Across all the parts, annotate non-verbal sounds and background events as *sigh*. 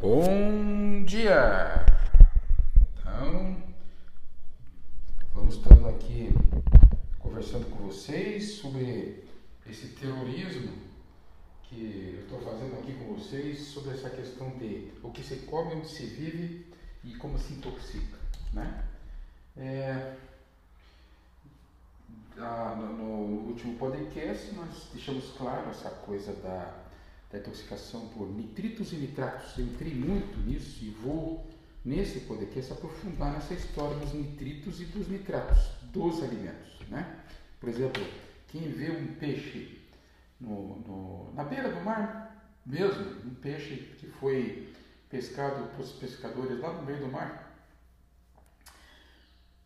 Bom dia! Então, vamos estando aqui conversando com vocês sobre esse terrorismo que eu estou fazendo aqui com vocês, sobre essa questão de o que se come, onde se vive e como se intoxica, né? É, no, no último podcast nós deixamos claro essa coisa da da intoxicação por nitritos e nitratos. Eu entrei muito nisso e vou, nesse podcast, aprofundar nessa história dos nitritos e dos nitratos dos alimentos. Né? Por exemplo, quem vê um peixe no, no, na beira do mar, mesmo, um peixe que foi pescado pelos pescadores lá no meio do mar,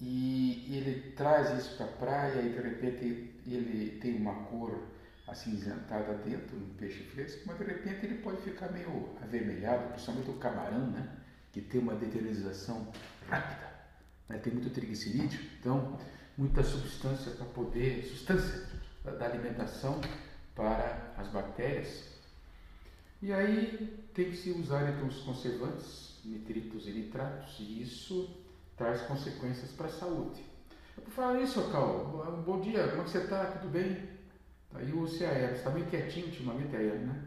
e ele traz isso para a praia e de repente ele tem uma cor acinzentada dentro no peixe fresco, mas de repente ele pode ficar meio avermelhado, principalmente o camarão, né? que tem uma deteriorização rápida, né? tem muito triglicerídeo, então muita substância para poder, substância da alimentação para as bactérias. E aí tem que se usar então os conservantes, nitritos e nitratos, e isso traz consequências para a saúde. Por falar isso, Cal, bom dia, como é você está? Tudo bem? Aí o CAE, está meio quietinho ultimamente aí, né?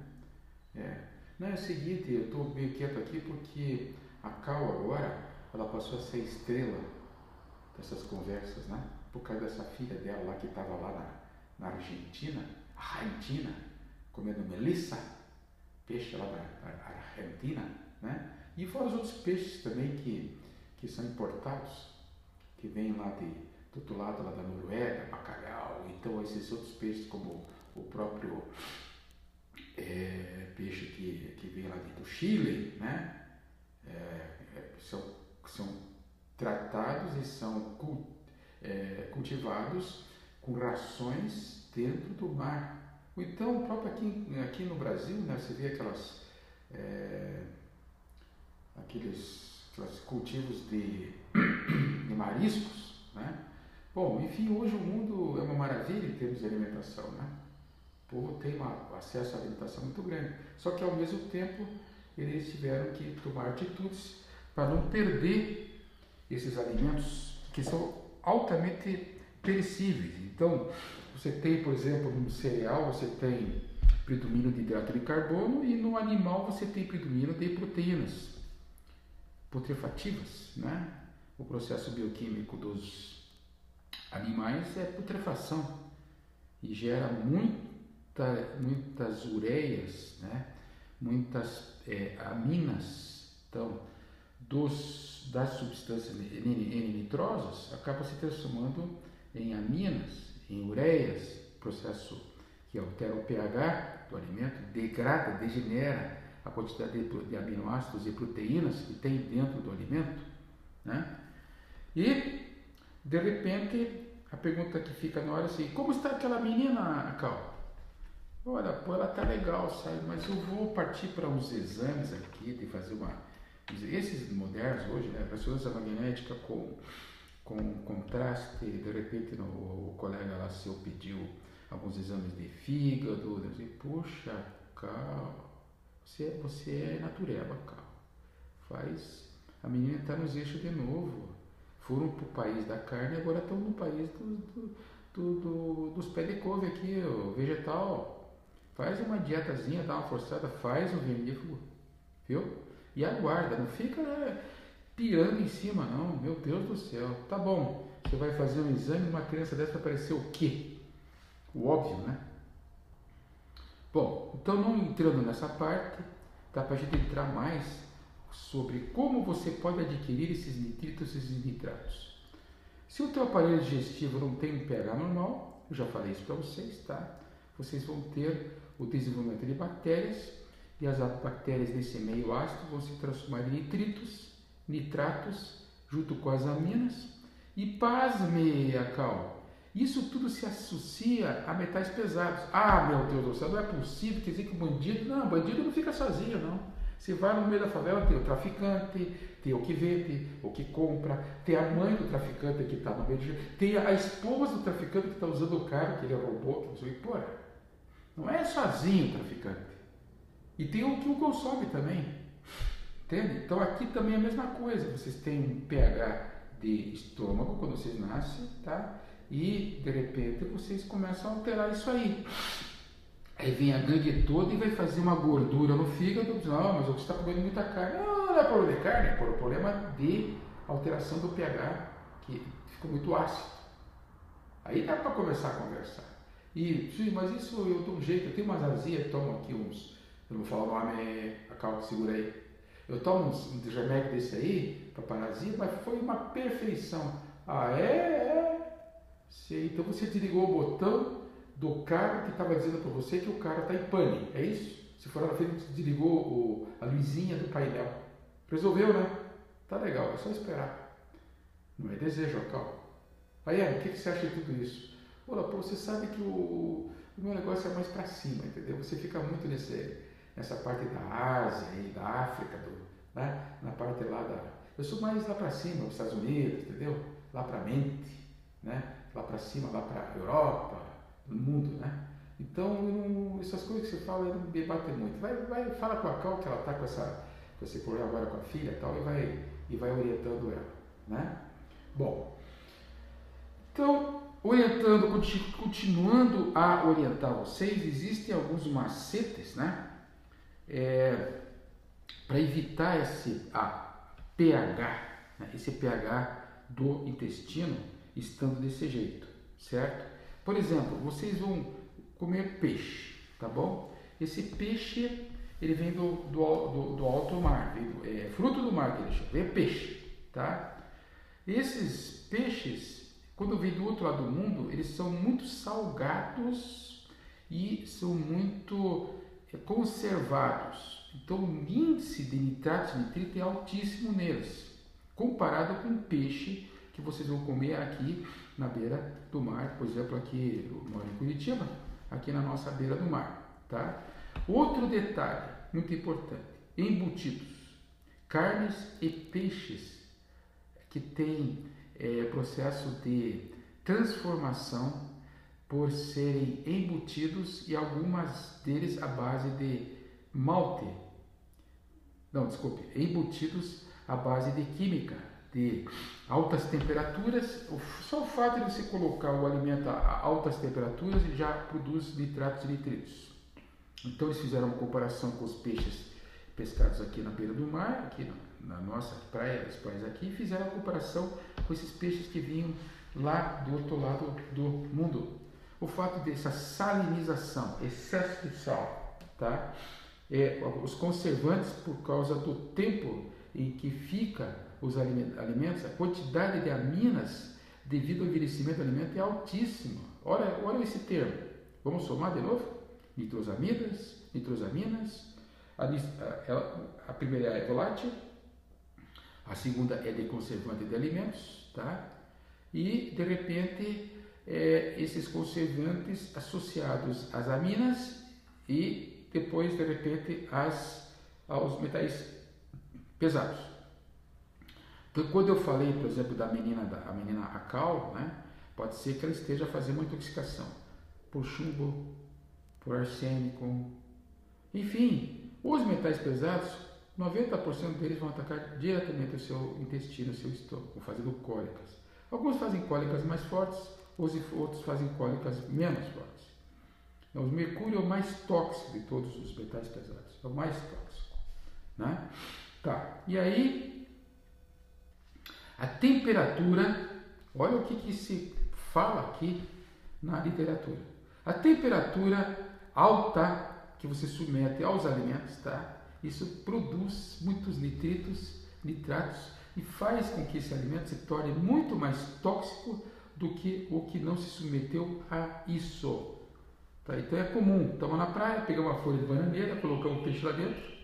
É. Não, é o seguinte, eu estou meio quieto aqui porque a Cal agora, ela passou a ser estrela dessas conversas, né? Por causa dessa filha dela lá que estava lá na, na Argentina, Argentina, comendo melissa, peixe lá da, da Argentina, né? E fora os outros peixes também que, que são importados, que vêm lá de, do outro lado lá da Noruega, bacalhau, então esses outros peixes como o próprio é, peixe que, que vem lá do Chile, né? É, é, são, são tratados e são é, cultivados com rações dentro do mar. Então, próprio aqui, aqui no Brasil, né, você vê aquelas, é, aqueles, aqueles cultivos de, *coughs* de mariscos, né? Bom, enfim, hoje o mundo é uma maravilha em termos de alimentação, né? O povo tem um acesso à alimentação muito grande. Só que ao mesmo tempo eles tiveram que tomar atitudes para não perder esses alimentos que são altamente perecíveis. Então, você tem, por exemplo, no cereal você tem predomínio de hidrato de carbono e no animal você tem predomínio de proteínas putrefativas, né? O processo bioquímico dos animais é putrefação e gera muita, muitas ureias, né? muitas é, aminas, então, dos, das substâncias N-nitrosas acaba se transformando em aminas, em ureias, processo que altera o pH do alimento, degrada, degenera a quantidade de, de aminoácidos e proteínas que tem dentro do alimento, né? E de repente, a pergunta que fica na hora é assim: como está aquela menina, Cal? Olha, pô, ela tá legal, sabe? Mas eu vou partir para uns exames aqui, de fazer uma. Esses modernos hoje, né? Ressonância magnética com, com contraste, de repente no, o colega lá seu pediu alguns exames de fígado, eu disse, puxa, Cal, você, você é natureba, Cal. Faz. A menina está nos eixos de novo foram para o país da carne e agora estão no país do, do, do, do dos pés de couve aqui, o vegetal. Faz uma dietazinha, dá uma forçada, faz um vermífugo, viu? E aguarda, não fica né, pirando em cima não, meu Deus do céu. Tá bom, você vai fazer um exame, uma criança dessa vai aparecer o quê? O óbvio, né? Bom, então não entrando nessa parte, dá para a gente entrar mais sobre como você pode adquirir esses nitritos e esses nitratos. Se o teu aparelho digestivo não tem um pH normal, eu já falei isso para vocês, tá? Vocês vão ter o desenvolvimento de bactérias e as bactérias nesse meio ácido vão se transformar em nitritos, nitratos, junto com as aminas. E pasme, Cal, isso tudo se associa a metais pesados. Ah, meu Deus do céu, não é possível, quer dizer que o bandido... Não, bandido não fica sozinho, não. Você vai no meio da favela, tem o traficante, tem o que vende, o que compra, tem a mãe do traficante que está no meio de. tem a esposa do traficante que está usando o carro que ele roubou, que sei o que. não é sozinho o traficante. E tem o que o consome também. Entende? Então aqui também é a mesma coisa. Vocês têm um pH de estômago quando vocês nascem, tá? E de repente vocês começam a alterar isso aí. Aí vem a gangue toda e vai fazer uma gordura no fígado. Não, mas você está comendo muita carne. Não, não é problema de carne, é problema de alteração do pH, que ficou muito ácido. Aí dá para começar a conversar. E, mas isso eu um jeito, eu tenho umas azias, tomo aqui uns, eu não vou falar o nome, acalma, segura aí. Eu tomo uns, um desse aí, para parasita, mas foi uma perfeição. Ah, é? É. Sei. Então você desligou o botão do cara que estava dizendo para você que o cara está em pane, é isso? Se for na frente, desligou o, a luzinha do painel. Resolveu, né? Tá legal, é só esperar. Não é desejo, calma. Aí, o que, que você acha de tudo isso? Olha, pô, você sabe que o, o meu negócio é mais para cima, entendeu? Você fica muito nesse, nessa parte da Ásia e da África, do, né? na parte lá da. Eu sou mais lá para cima, os Estados Unidos, entendeu? Lá para mente, né? lá para cima, lá para Europa, no mundo, né? Então, essas coisas que você fala não me batem muito. Vai, vai, fala com a Cal que ela está com, essa, com esse problema agora com a filha tal, e vai, e vai orientando ela, né? Bom, então, orientando, continuando a orientar vocês, existem alguns macetes, né? É, para evitar esse a pH, né? esse pH do intestino estando desse jeito, certo? Por exemplo, vocês vão comer peixe, tá bom? Esse peixe ele vem do, do, do, do alto mar, do, é fruto do mar que ele chama, é peixe, tá? Esses peixes quando vem do outro lado do mundo, eles são muito salgados e são muito é, conservados. Então, o índice de nitrato e nitrito é altíssimo neles, comparado com o peixe que vocês vão comer aqui na beira do mar. Por exemplo, aqui eu moro em Curitiba, aqui na nossa beira do mar. Tá? Outro detalhe muito importante: embutidos, carnes e peixes que têm é, processo de transformação por serem embutidos e algumas deles à base de malte. Não, desculpe, embutidos à base de química, de altas temperaturas. Só o fato de você colocar o alimento a altas temperaturas já produz nitratos e nitritos. Então eles fizeram uma comparação com os peixes pescados aqui na beira do mar, aqui na, nossa praia, as praias aqui, e fizeram a comparação com esses peixes que vinham lá do outro lado do mundo. O fato dessa salinização, excesso de sal, tá? É, os conservantes, por causa do tempo em que fica os alimentos, a quantidade de aminas devido ao envelhecimento do alimento é altíssima. Olha, olha esse termo. Vamos somar de novo? Nitrosamidas, nitrosaminas. A, a, a primeira é volátil, a segunda é de conservante de alimentos, tá? E de repente é, esses conservantes associados às aminas e depois de repente aos metais pesados. Então, quando eu falei, por exemplo, da menina, da, a menina Acal, né, pode ser que ela esteja fazendo uma intoxicação por chumbo, por arsênico, enfim, os metais pesados 90% deles vão atacar diretamente o seu intestino, o seu estômago, fazendo cólicas. Alguns fazem cólicas mais fortes, outros fazem cólicas menos fortes. Então, o mercúrio é o mais tóxico de todos os metais pesados, é o mais tóxico. Né? Tá, e aí, a temperatura, olha o que, que se fala aqui na literatura. A temperatura alta que você submete aos alimentos, tá? isso produz muitos nitritos, nitratos e faz com que esse alimento se torne muito mais tóxico do que o que não se submeteu a isso. Tá? Então é comum, estamos na praia, pegamos uma folha de bananeira, colocamos um peixe lá dentro.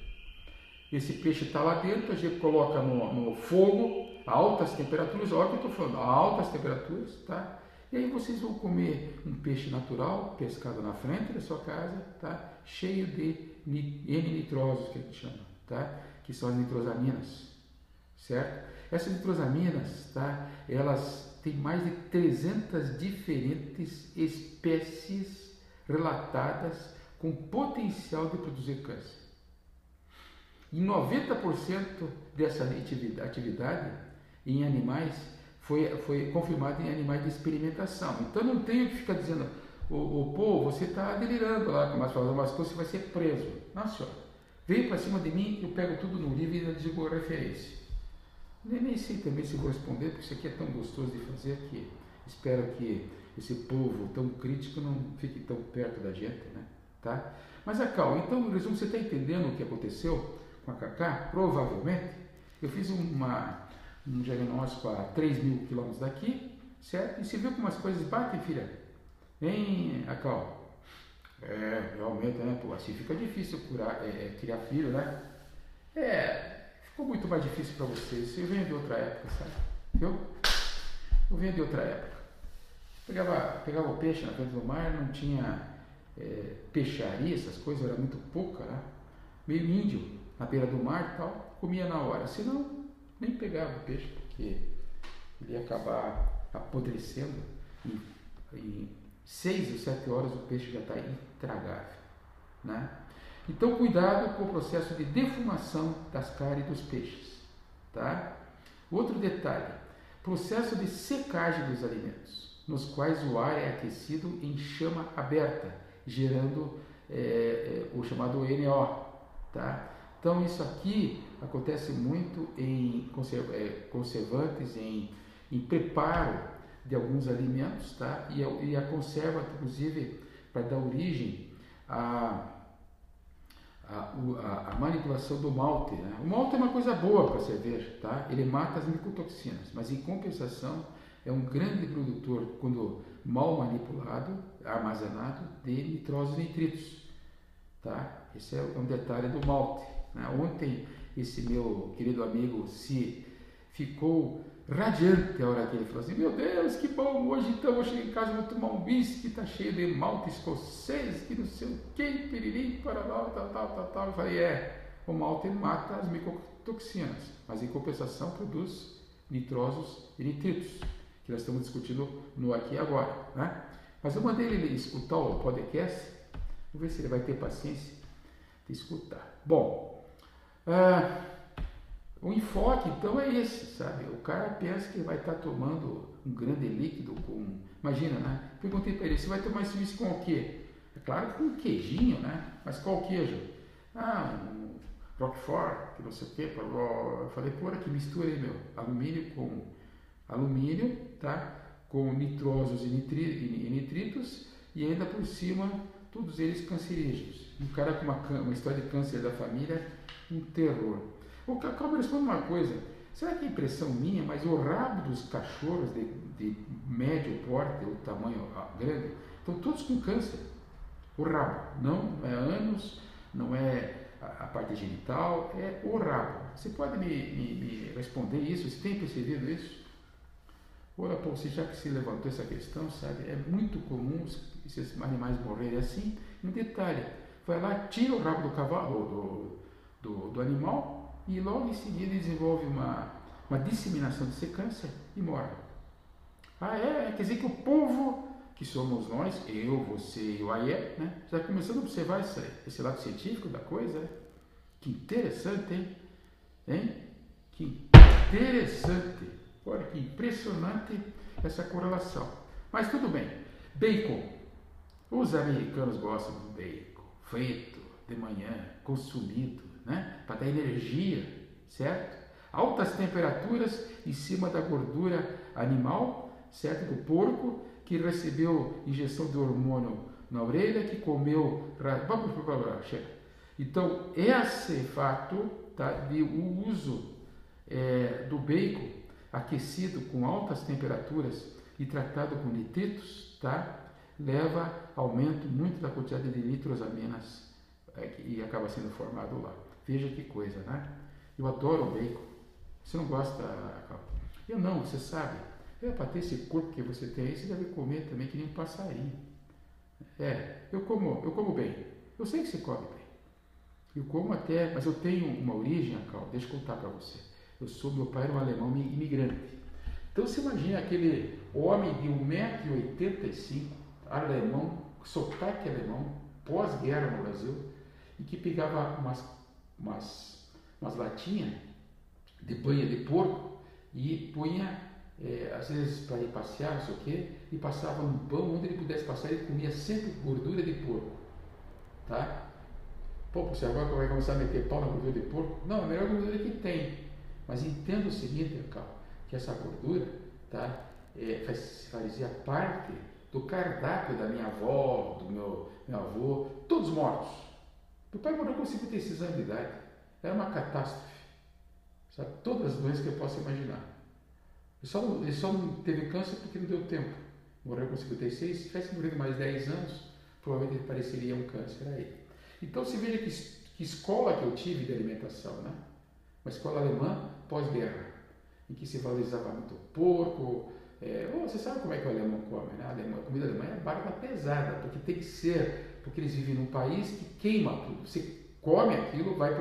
Esse peixe está lá dentro, a gente coloca no, no fogo, altas temperaturas, olha o que eu estou falando, altas temperaturas, tá? E aí vocês vão comer um peixe natural, pescado na frente da sua casa, tá? Cheio de N-nitrosos, que a gente chama, tá? que são as nitrosaminas, certo? Essas nitrosaminas, tá? elas têm mais de 300 diferentes espécies relatadas com potencial de produzir câncer. E 90% dessa atividade em animais foi, foi confirmada em animais de experimentação. Então não tenho que ficar dizendo, o, o você está delirando lá, falar umas coisas, você vai ser preso. Não, senhora. Para cima de mim, eu pego tudo no livro e digo referência. Nem, nem sei também se vou responder, porque isso aqui é tão gostoso de fazer que espero que esse povo tão crítico não fique tão perto da gente, né? Tá? Mas a Cal, então, em resumo, você está entendendo o que aconteceu com a Cacá? Provavelmente, eu fiz uma, um diagnóstico a 3 mil quilômetros daqui, certo? E você viu como as coisas batem, filha? Hein, Acal? É, realmente, né? Pô, assim fica difícil curar, é, é, criar filho, né? É, ficou muito mais difícil para vocês. Eu venho de outra época, sabe? Viu? Eu venho de outra época. Pegava, pegava o peixe na frente do mar, não tinha é, peixaria, essas coisas, era muito pouca, né? Meio índio, na beira do mar e tal, comia na hora. Senão, nem pegava o peixe, porque ele ia acabar apodrecendo. Em, em seis ou sete horas o peixe já está intragável. Né? Então, cuidado com o processo de defumação das carnes dos peixes. Tá? Outro detalhe: processo de secagem dos alimentos, nos quais o ar é aquecido em chama aberta, gerando é, o chamado NO. Tá? Então, isso aqui acontece muito em é, conservantes, em, em preparo de alguns alimentos, tá? e, a, e a conserva, inclusive, para dar origem a, manipulação do malte. Né? O malte é uma coisa boa para a cerveja, tá? ele mata as micotoxinas, mas em compensação é um grande produtor, quando mal manipulado, armazenado, de nitrosos e nitritos. Tá? Esse é um detalhe do malte. Né? Ontem, esse meu querido amigo se ficou radiante a hora que ele falou assim: Meu Deus, que bom, hoje então vou chegar em casa, vou tomar um whisky, está cheio de malte escocês, que não sei o que, piriri, parará, tal, tal, tal, tal. Eu falei: É, o malte mata as micotoxinas, mas em compensação produz nitrosos e nitritos, que nós estamos discutindo no aqui e agora. Né? Mas eu mandei ele escutar o podcast, vamos ver se ele vai ter paciência de escutar. Bom, ah, o enfoque, então, é esse, sabe? O cara pensa que vai estar tomando um grande líquido com. Imagina, né? Perguntei para ele: você vai tomar esse whisky com o quê? É claro que com queijinho, né? Mas qual queijo? Ah, um Roquefort, que não sei o quê. Eu falei: pô, que mistura aí, meu. Alumínio com alumínio, tá? Com nitrosos e, nitri, e nitritos e ainda por cima todos eles cancerígenos. Um cara com uma, uma história de câncer da família, um terror. O me responde uma coisa. Será que é impressão minha, mas o rabo dos cachorros de, de médio porte ou tamanho grande estão todos com câncer? O rabo, não é ânus, não é a, a parte genital, é o rabo. Você pode me, me, me responder isso? Você tem percebido isso? Olha, pô, você já que se levantou essa questão, sabe, é muito comum esses animais morrerem assim. Um detalhe, vai lá, tira o rabo do cavalo, do, do, do animal, e logo em seguida desenvolve uma, uma disseminação de secância e morre. Ah, é? Quer dizer que o povo, que somos nós, eu, você e o Aie, né, está começando a observar esse, esse lado científico da coisa. Né? Que interessante, hein? hein? Que interessante. Olha que impressionante essa correlação. Mas tudo bem. Bacon. Os americanos gostam do bacon frito, de manhã, consumido né? para dar energia, certo? Altas temperaturas em cima da gordura animal, certo? Do porco que recebeu injeção de hormônio na orelha, que comeu. Vamos lá, chega. Então, esse fato tá, de o uso é, do bacon aquecido com altas temperaturas e tratado com nitritos, tá, leva aumento muito da quantidade de nitrosaminas é, e acaba sendo formado lá. Veja que coisa, né? Eu adoro o bacon. Você não gosta, Eu não, você sabe. É para ter esse corpo que você tem aí, você deve comer também que nem um passarinho. É, eu como, eu como bem. Eu sei que você come bem. Eu como até, mas eu tenho uma origem, Cal, deixa eu contar para você. Eu sou, meu pai era um alemão imigrante. Então você imagina aquele homem de 1,85m, alemão, sotaque alemão, pós-guerra no Brasil, e que pegava umas umas umas latinhas de banha de porco e punha, é, às vezes para ir passear, não sei o quê, e passava no pão onde ele pudesse passar, ele comia sempre gordura de porco. Tá? Pô, você agora vai começar a meter pau na gordura de porco? Não, é a melhor gordura que tem. Mas entenda o seguinte, Cal, que essa gordura tá, é, faz, fazia parte do cardápio da minha avó, do meu, meu avô, todos mortos. Meu pai morreu com 56 anos de idade. Era uma catástrofe. Sabe? Todas as doenças que eu posso imaginar. Ele só, ele só teve câncer porque não deu tempo. Morreu com 56. Se tivesse morrido mais 10 anos, provavelmente ele pareceria um câncer aí. Então você veja que, que escola que eu tive de alimentação, né? Uma escola alemã pós-guerra, em que se valorizava muito porco. É, oh, você sabe como é que o alemão come, né? A, alemã, a comida alemã é barba pesada, porque tem que ser, porque eles vivem num país que queima tudo. Você come aquilo, vai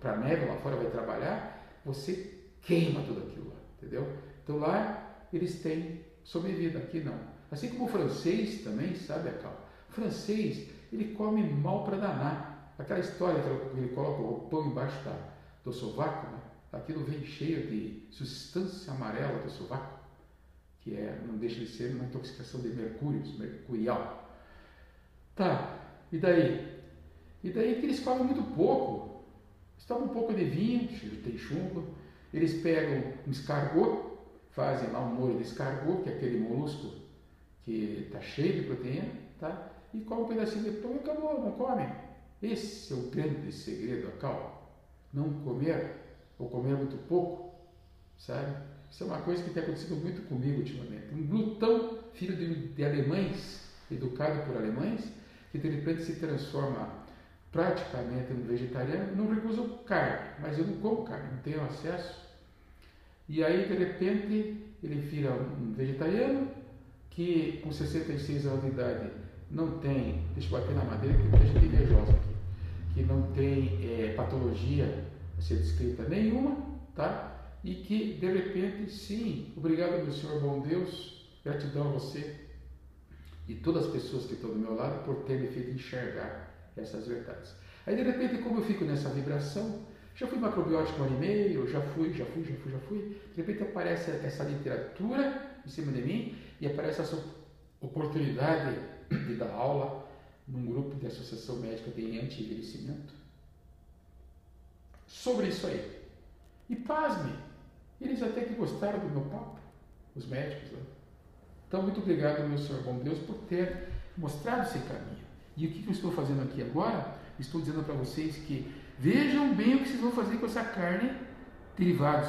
para a neve lá fora, vai trabalhar, você queima tudo aquilo lá, entendeu? Então lá eles têm sobrevida, aqui não. Assim como o francês também, sabe, cal? O francês, ele come mal para danar. Aquela história que ele coloca o pão embaixo da, do sovaco, né? aquilo vem cheio de substância amarela do sovaco, que é, não deixa de ser uma intoxicação de mercúrio, mercurial. Tá, e daí? E daí que eles comem muito pouco. Eles tomam um pouco de vinho, tem chumbo, eles pegam um escargot, fazem lá um molho de escargot, que é aquele molusco que está cheio de proteína, tá? e come um pedacinho de pão e acabou, não come. Esse é o grande segredo, a calma. Não comer, ou comer muito pouco, sabe? Isso é uma coisa que tem acontecido muito comigo ultimamente. Um glutão, filho de, de alemães, educado por alemães, que de repente se transforma praticamente um vegetariano, não recuso carne, mas eu não como carne, não tenho acesso. E aí, de repente, ele vira um vegetariano que, com 66 anos de idade, não tem, deixa eu bater na madeira, que muita gente invejosa aqui, que não tem é, patologia a ser descrita nenhuma, tá? E que, de repente, sim, obrigado, meu Senhor, bom Deus, gratidão a você e todas as pessoas que estão do meu lado por ter me feito enxergar essas verdades. Aí, de repente, como eu fico nessa vibração, já fui macrobiótico um ano e meio, já fui, já fui, já fui, já fui, de repente aparece essa literatura em cima de mim e aparece essa oportunidade de dar aula num grupo de associação médica de anti-envelhecimento sobre isso aí. E pasme, eles até que gostaram do meu papo, os médicos. Né? Então, muito obrigado, meu Senhor bom Deus, por ter mostrado esse caminho. E o que eu estou fazendo aqui agora? Estou dizendo para vocês que vejam bem o que vocês vão fazer com essa carne, derivados,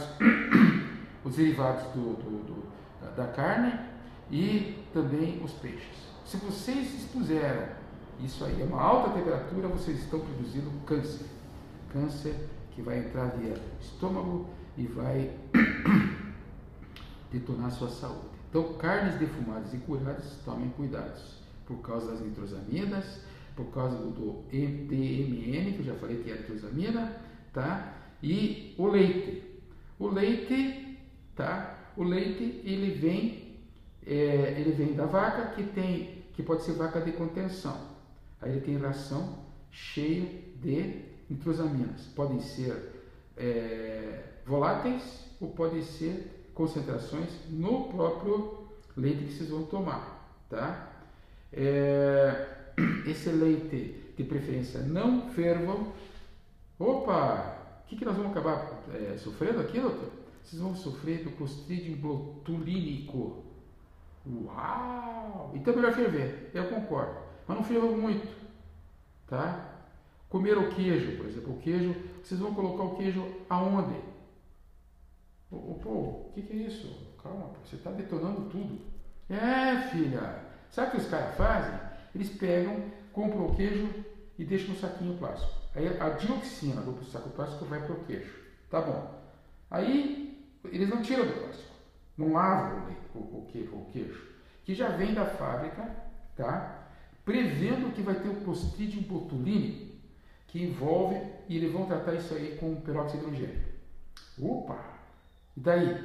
*coughs* os derivados do, do, do, da carne e também os peixes. Se vocês expuseram isso aí a uma alta temperatura, vocês estão produzindo câncer. Câncer que vai entrar via estômago e vai *coughs* detonar sua saúde. Então, carnes defumadas e curadas, tomem cuidados. Por causa das nitrosaminas, por causa do MTMN, que eu já falei que é nitrosamina, tá? E o leite. O leite, tá? O leite, ele vem, é, ele vem da vaca que tem que pode ser vaca de contenção. Aí ele tem ração cheia de nitrosaminas. Podem ser é, voláteis ou podem ser concentrações no próprio leite que vocês vão tomar. Tá? É, *clears throat* esse leite, de preferência, não fervam. Opa! O que, que nós vamos acabar é, sofrendo aqui, doutor? Vocês vão sofrer do clostridium botulínico Uau! Então é melhor ferver, eu concordo. Mas não ferva muito, tá? Comer o queijo, por exemplo, o queijo, vocês vão colocar o queijo aonde? Pô, o que, que, é isso? Calma, você está detonando tudo. É, filha, sabe o que os caras fazem? Eles pegam, compram o queijo e deixam no saquinho plástico. Aí a dioxina do saco plástico vai para o queijo. Tá bom. Aí eles não tiram do plástico não lavam o, o, o queijo, que já vem da fábrica, tá? prevendo que vai ter o Clostridium botulinum, que envolve, e eles vão tratar isso aí com peróxido de hidrogênio. Opa! E daí?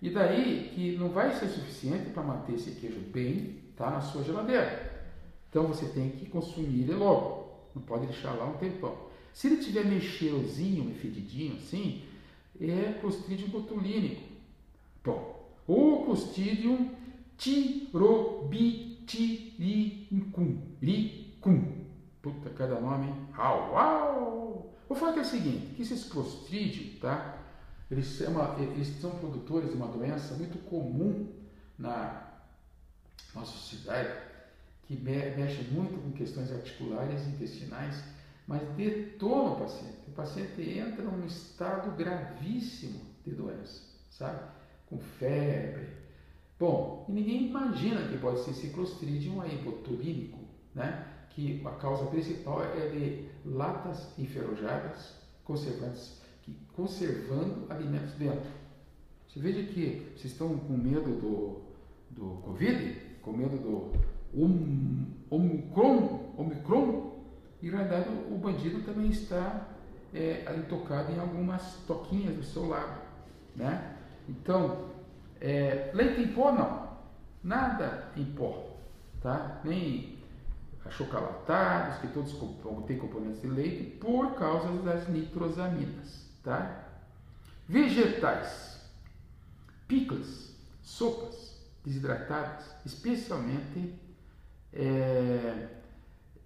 E daí que não vai ser suficiente para manter esse queijo bem tá, na sua geladeira. Então você tem que consumir ele logo, não pode deixar lá um tempão. Se ele tiver meio cheirosinho, meio fedidinho assim, é Clostridium botulínico. Bom, ou Clostridium tirobitiricum. Ricum. Puta, cada nome, hein? Au, au! O fato é o seguinte, que esses Clostridium, tá? Eles, é uma, eles são produtores de uma doença muito comum na nossa sociedade, que mexe muito com questões articulares intestinais, mas detona o paciente. O paciente entra num estado gravíssimo de doença, sabe? Com febre. Bom, e ninguém imagina que pode ser esse clostridium aí, botulínico, né? Que a causa principal é de latas enferrujadas, conservantes, que, conservando alimentos dentro. Você veja que vocês estão com medo do, do Covid, com medo do um, Omicron, Omicron, e na verdade o bandido também está é, intocado em algumas toquinhas do seu lado. Né? Então, é, leite em pó não, nada em pó, tá? nem achocolatados, que todos têm componentes de leite, por causa das nitrosaminas. Tá? Vegetais, picles, sopas desidratadas, especialmente é,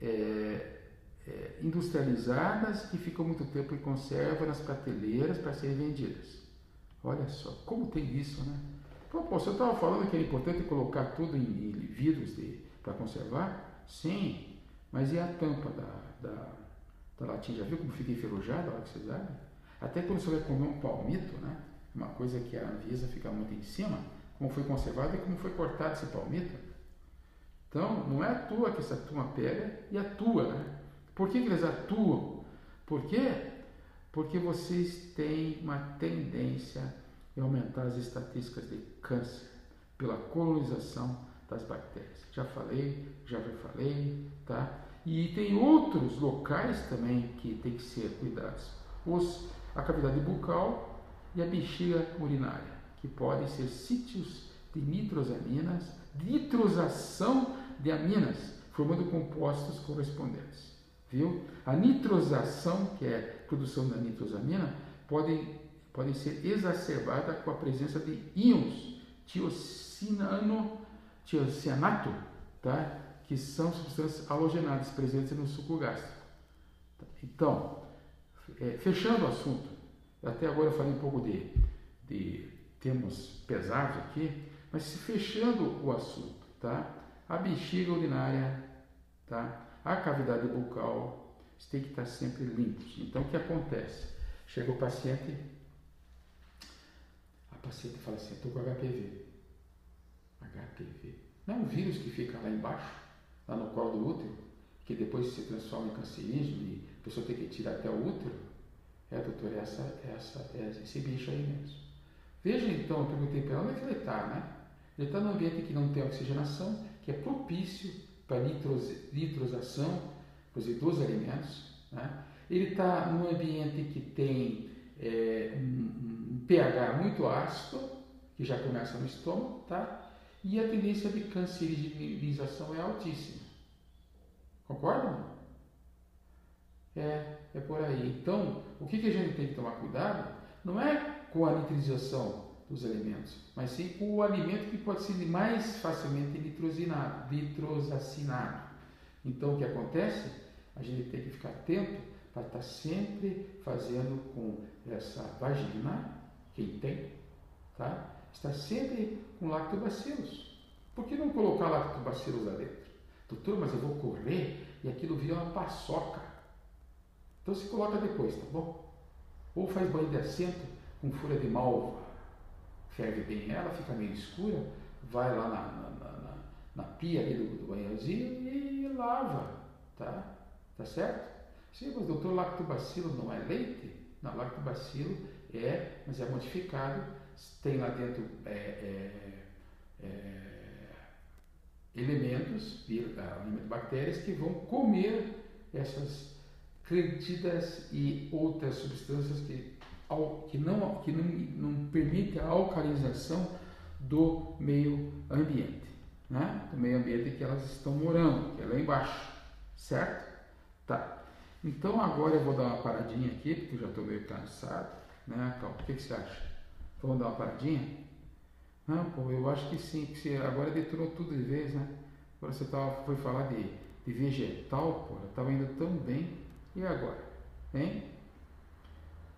é, é, industrializadas que ficam muito tempo em conserva nas prateleiras para serem vendidas. Olha só, como tem isso, né? Pô, pô você estava falando que é importante colocar tudo em, em vidros para conservar? Sim, mas e a tampa da, da, da latinha? Já viu como fica enferrujada a hora que você abre? Até quando você vai comer um palmito, né? Uma coisa que a Anvisa fica muito em cima, como foi conservado e como foi cortado esse palmito. Então, não é à toa que essa turma pega e atua, né? Por que, que eles atuam? Por quê? Porque vocês têm uma tendência a aumentar as estatísticas de câncer pela colonização das bactérias. Já falei, já falei, tá? E tem outros locais também que tem que ser cuidados. Os, a cavidade bucal e a bexiga urinária, que podem ser sítios de nitrosaminas, nitrosação de aminas, formando compostos correspondentes. Viu? A nitrosação, que é a produção da nitrosamina, pode, pode ser exacerbada com a presença de íons tiocinano, tiocianato, tá? que são substâncias halogenadas presentes no suco gástrico. Então, é, fechando o assunto, até agora eu falei um pouco de, de termos pesados aqui, mas fechando o assunto, tá? A bexiga urinária, tá? A cavidade bucal tem que estar sempre limpos. Então, o que acontece? Chega o paciente, a paciente fala assim, estou com HPV. HPV. Não é um vírus que fica lá embaixo, lá no colo do útero, que depois se transforma em cancerígeno e pessoa tem que tirar até o útero? É, doutor, essa, essa, é esse bicho aí mesmo. Veja então, eu perguntei para ela onde é que ele está, né? Ele está num ambiente que não tem oxigenação, que é propício para nitros, nitrosação dos alimentos. Né? Ele está num ambiente que tem é, um, um, pH muito ácido, que já começa no estômago, tá? e a tendência de cancerinização é altíssima. Concordam? É, é por aí. Então, o que, que a gente tem que tomar cuidado não é com a nitrização dos alimentos, mas sim o alimento que pode ser mais facilmente nitrosinado, nitrosacinado. Então, o que acontece? A gente tem que ficar atento para estar sempre fazendo com essa vagina, quem tem, tá? Está sempre com lactobacilos. Por que não colocar lactobacilos lá dentro? Doutor, mas eu vou correr e aquilo vira uma paçoca. Então se coloca depois, tá bom? Ou faz banho de assento com folha de malva ferve bem ela, fica meio escura, vai lá na, na, na, na pia ali do, do e lava, tá? Tá certo? Sim, mas doutor, lactobacilo não é leite? Não, lactobacilo é, mas é modificado, tem lá dentro é, é, é, elementos, bactérias que vão comer essas cretidas e outras substâncias que que não, que não, não permite a alcalinização do meio ambiente, né? do meio ambiente que elas estão morando, que é lá embaixo, certo? Tá. Então agora eu vou dar uma paradinha aqui, porque eu já estou meio cansado, né, Cal? O que, que você acha? Vamos dar uma paradinha? Não, pô, eu acho que sim, que você agora deturou tudo de vez, né? Agora você tava, foi falar de, de vegetal, pô, estava indo tão bem, e agora? Hein?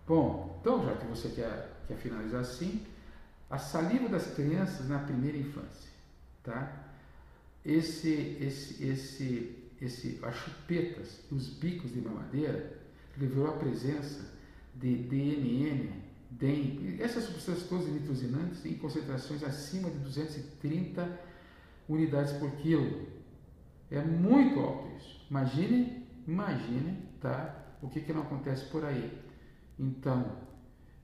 Bom, então já que você quer, quer finalizar assim, a saliva das crianças na primeira infância, tá? Esse, esse, esse, esse, as chupetas e os bicos de mamadeira revelou a presença de DMN, DEM, essas substâncias todas nitrosinantes em concentrações acima de 230 unidades por quilo. É muito alto isso. Imagine, imagine, tá? O que, que não acontece por aí. Então,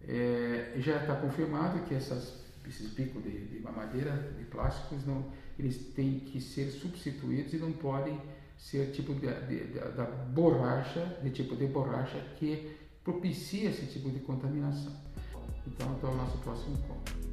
é, já está confirmado que essas, esses bicos de, de mamadeira, de plásticos, não, eles têm que ser substituídos e não podem ser tipo de, de, de, da borracha, de tipo de borracha que propicia esse tipo de contaminação. Então, até o nosso próximo encontro.